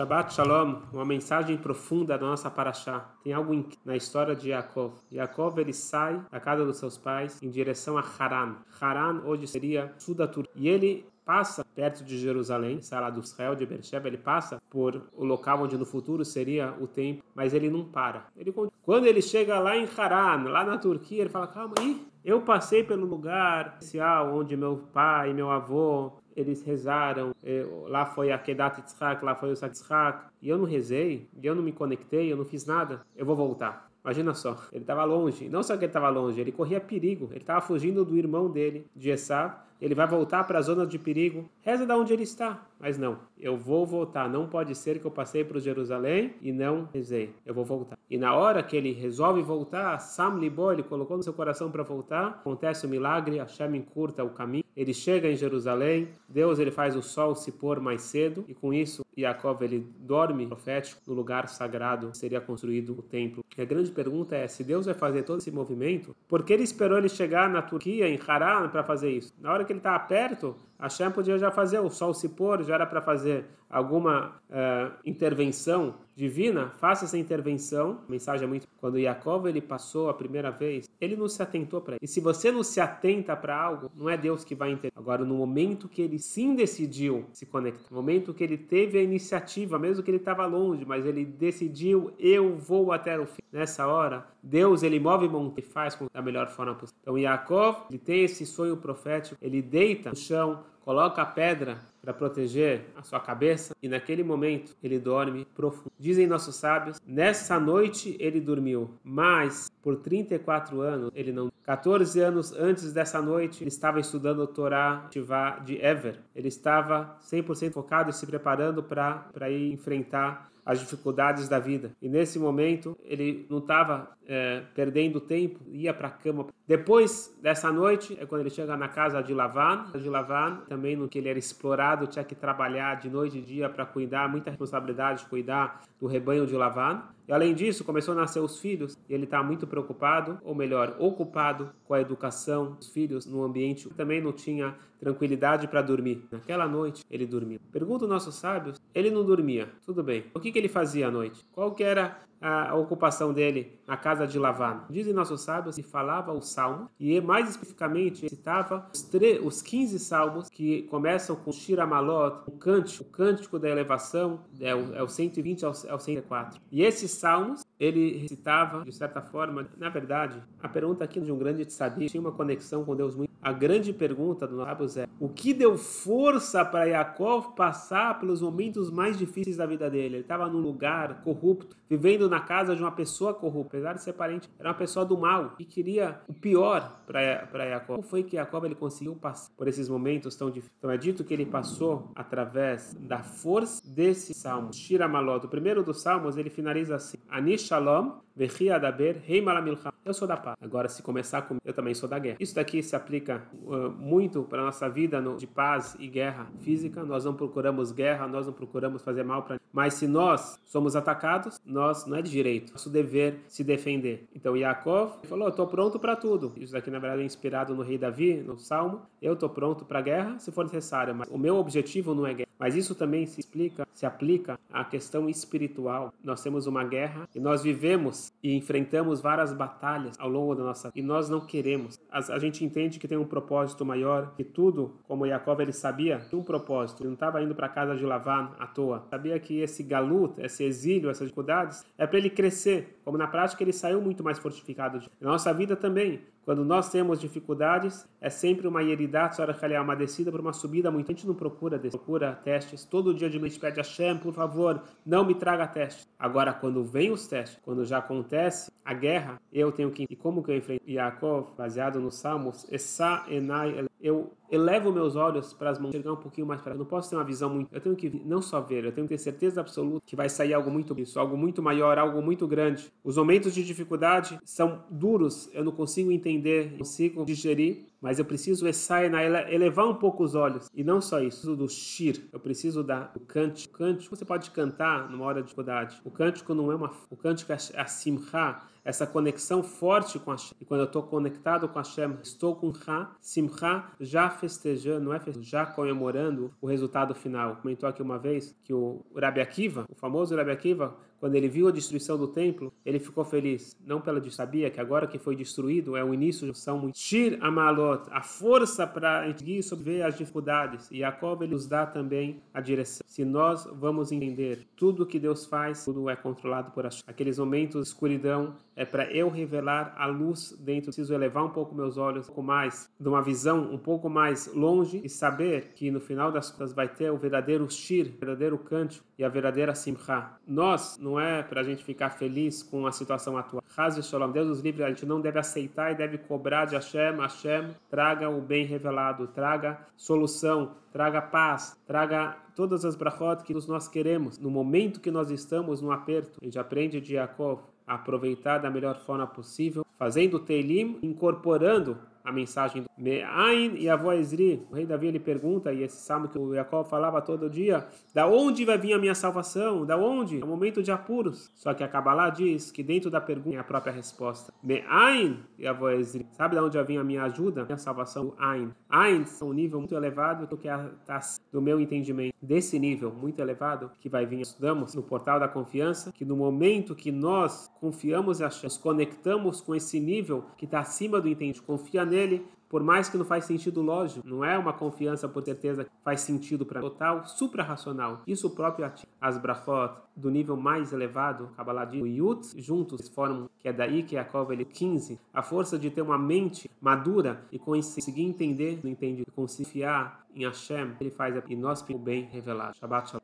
Shabbat Shalom, uma mensagem profunda da nossa Paraxá. Tem algo na história de Yaakov. Yaakov ele sai da casa dos seus pais em direção a Haran. Haran hoje seria sul da Turquia. E ele passa perto de Jerusalém, sai lá do Israel de Beersheba, ele passa por o local onde no futuro seria o templo, mas ele não para. Ele quando ele chega lá em Haran, lá na Turquia, ele fala: "Calma aí, eu passei pelo lugar especial onde meu pai, meu avô eles rezaram, lá foi a Kedat Yitzhak, lá foi o Yitzhak, e eu não rezei, e eu não me conectei, eu não fiz nada, eu vou voltar. Imagina só, ele estava longe, não só que ele estava longe, ele corria perigo, ele estava fugindo do irmão dele, de Esav, ele vai voltar para a zona de perigo, reza da onde ele está, mas não, eu vou voltar, não pode ser que eu passei para Jerusalém e não rezei, eu vou voltar. E na hora que ele resolve voltar, Sam Libo, ele colocou no seu coração para voltar, acontece o milagre, Hashem encurta o caminho, ele chega em Jerusalém, Deus ele faz o sol se pôr mais cedo, e com isso Yaakov ele dorme profético no lugar sagrado que seria construído o templo. E a grande pergunta é, se Deus vai fazer todo esse movimento, por que ele esperou ele chegar na Turquia, em Haran, para fazer isso? Na hora que ele estava perto, Hashem podia já fazer o sol se pôr, já era para fazer alguma uh, intervenção divina, faça essa intervenção. A mensagem é muito. Quando Yaakov ele passou a primeira vez, ele não se atentou para isso. E se você não se atenta para algo, não é Deus que vai intervir. Agora, no momento que ele sim decidiu se conectar, no momento que ele teve a iniciativa, mesmo que ele estava longe, mas ele decidiu, eu vou até o fim. Nessa hora, Deus ele move monte e faz da melhor forma possível. Então, Yaakov ele tem esse sonho profético, ele deita no chão coloca a pedra para proteger a sua cabeça e naquele momento ele dorme profundo. Dizem nossos sábios, nessa noite ele dormiu, mas por 34 anos ele não 14 anos antes dessa noite, ele estava estudando o Torá de Ever. Ele estava 100% focado e se preparando para ir enfrentar as dificuldades da vida. E nesse momento ele não estava é, perdendo tempo, ia para a cama. Depois dessa noite é quando ele chega na casa de Lavan. De Lavan também no que ele era explorado tinha que trabalhar de noite e dia para cuidar, muita responsabilidade de cuidar do rebanho de Lavan. E além disso, começou a nascer os filhos e ele está muito preocupado, ou melhor, ocupado com a educação dos filhos no ambiente. Também não tinha tranquilidade para dormir. Naquela noite ele dormiu. Pergunta os nossos sábios, ele não dormia. Tudo bem. O que, que ele fazia à noite? Qual que era a ocupação dele na casa de Lavan. Dizem nossos sábios que falava o salmo e mais especificamente citava os, os 15 salmos que começam com Shira Malot, o cântico, o cântico da elevação, é o, é o 120 ao, ao 104. E esses salmos ele recitava de certa forma, na verdade, a pergunta aqui de um grande tzadik tinha uma conexão com Deus muito. A grande pergunta do sábios é: o que deu força para Yaakov passar pelos momentos mais difíceis da vida dele? Ele estava num lugar corrupto, vivendo na casa de uma pessoa corrupta, apesar de ser parente, era uma pessoa do mal e queria o pior para Jacob. Como foi que Jacob ele conseguiu passar por esses momentos tão difíceis? Então é dito que ele passou através da força desse salmo, Shira Malot. O primeiro dos salmos ele finaliza assim: Anish Shalom, Rei. Eu sou da paz. Agora, se começar com eu também sou da guerra. Isso daqui se aplica uh, muito para nossa vida no, de paz e guerra física. Nós não procuramos guerra, nós não procuramos fazer mal para. Mas se nós somos atacados, nós não é de direito, nosso dever se defender. Então Yaakov falou: Eu pronto para tudo. Isso daqui, na verdade, é inspirado no rei Davi, no Salmo. Eu estou pronto para a guerra se for necessário, mas o meu objetivo não é guerra. Mas isso também se explica, se aplica à questão espiritual. Nós temos uma guerra e nós vivemos e enfrentamos várias batalhas ao longo da nossa e nós não queremos. A, a gente entende que tem um propósito maior que tudo, como Yaakov ele sabia, tinha um propósito. Ele não estava indo para casa de Lavan à toa. Sabia que esse galut, esse exílio, essas dificuldades é para ele crescer. Como na prática ele saiu muito mais fortificado. Na nossa vida também, quando nós temos dificuldades, é sempre uma ieridade, uma descida para uma subida muito. A gente não procura, procura testes. Todo dia de noite pede a Shem, por favor, não me traga testes. Agora, quando vem os testes, quando já acontece a guerra, eu tenho que. E como que eu enfrento? Yaakov, baseado nos Salmos, Essa Enai, eu elevo meus olhos para as mãos, chegar um pouquinho mais para. Eu não posso ter uma visão muito. Eu tenho que não só ver, eu tenho que ter certeza absoluta que vai sair algo muito isso, algo muito maior, algo muito grande. Os momentos de dificuldade são duros, eu não consigo entender, não consigo digerir, mas eu preciso elevar um pouco os olhos. E não só isso, do shir, eu preciso da, do cântico. O cântico você pode cantar numa hora de dificuldade. O cântico não é uma. O cântico é a simcha, essa conexão forte com Hashem. E quando eu estou conectado com Hashem, estou com Ra, simcha, já festejando, não é festejando, já comemorando o resultado final. Comentou aqui uma vez que o Rabi Akiva, o famoso Rabi Akiva, quando ele viu a destruição do templo, ele ficou feliz. Não pela de sabia que agora que foi destruído é o início de são muito Shir Amalot, a força para conseguir sobreviver as dificuldades. E Jacob ele nos dá também a direção. Se nós vamos entender tudo que Deus faz, tudo é controlado por aqueles momentos de escuridão, é para eu revelar a luz dentro. Preciso elevar um pouco meus olhos, um pouco mais, de uma visão um pouco mais longe e saber que no final das contas vai ter o verdadeiro shir, o verdadeiro cântico e a verdadeira simcha. Nós, não é para a gente ficar feliz com a situação atual. Hazel Shalom, Deus nos livre, a gente não deve aceitar e deve cobrar de Hashem. Hashem, traga o bem revelado, traga solução, traga paz, traga todas as brachot que nós queremos. No momento que nós estamos no aperto, a gente aprende de Yaakov aproveitar da melhor forma possível, fazendo o Teilim, incorporando a mensagem do Me'ain e avó Ezri. O rei Davi ele pergunta, e esse salmo que o Jacob falava todo dia, da onde vai vir a minha salvação? Da onde? É um momento de apuros. Só que a Kabbalah diz que dentro da pergunta tem a própria resposta. Me'ain e avó Ezri. Sabe da onde vai vir a minha ajuda? Minha salvação? Ain. Ain é um nível muito elevado do que está do meu entendimento. Desse nível muito elevado que vai vir, estudamos no portal da confiança, que no momento que nós confiamos e nos conectamos com esse nível que está acima do entendimento, confia nele, por mais que não faz sentido lógico, não é uma confiança por certeza que faz sentido para total, suprarracional. Isso próprio as brachot do nível mais elevado, Kabbalah diz, o Yut, juntos formam, que é daí que a Kova ele 15, a força de ter uma mente madura e conseguir entender, não entende, confiar em Hashem, ele faz e nós o bem revelado. Shabbat Shalom.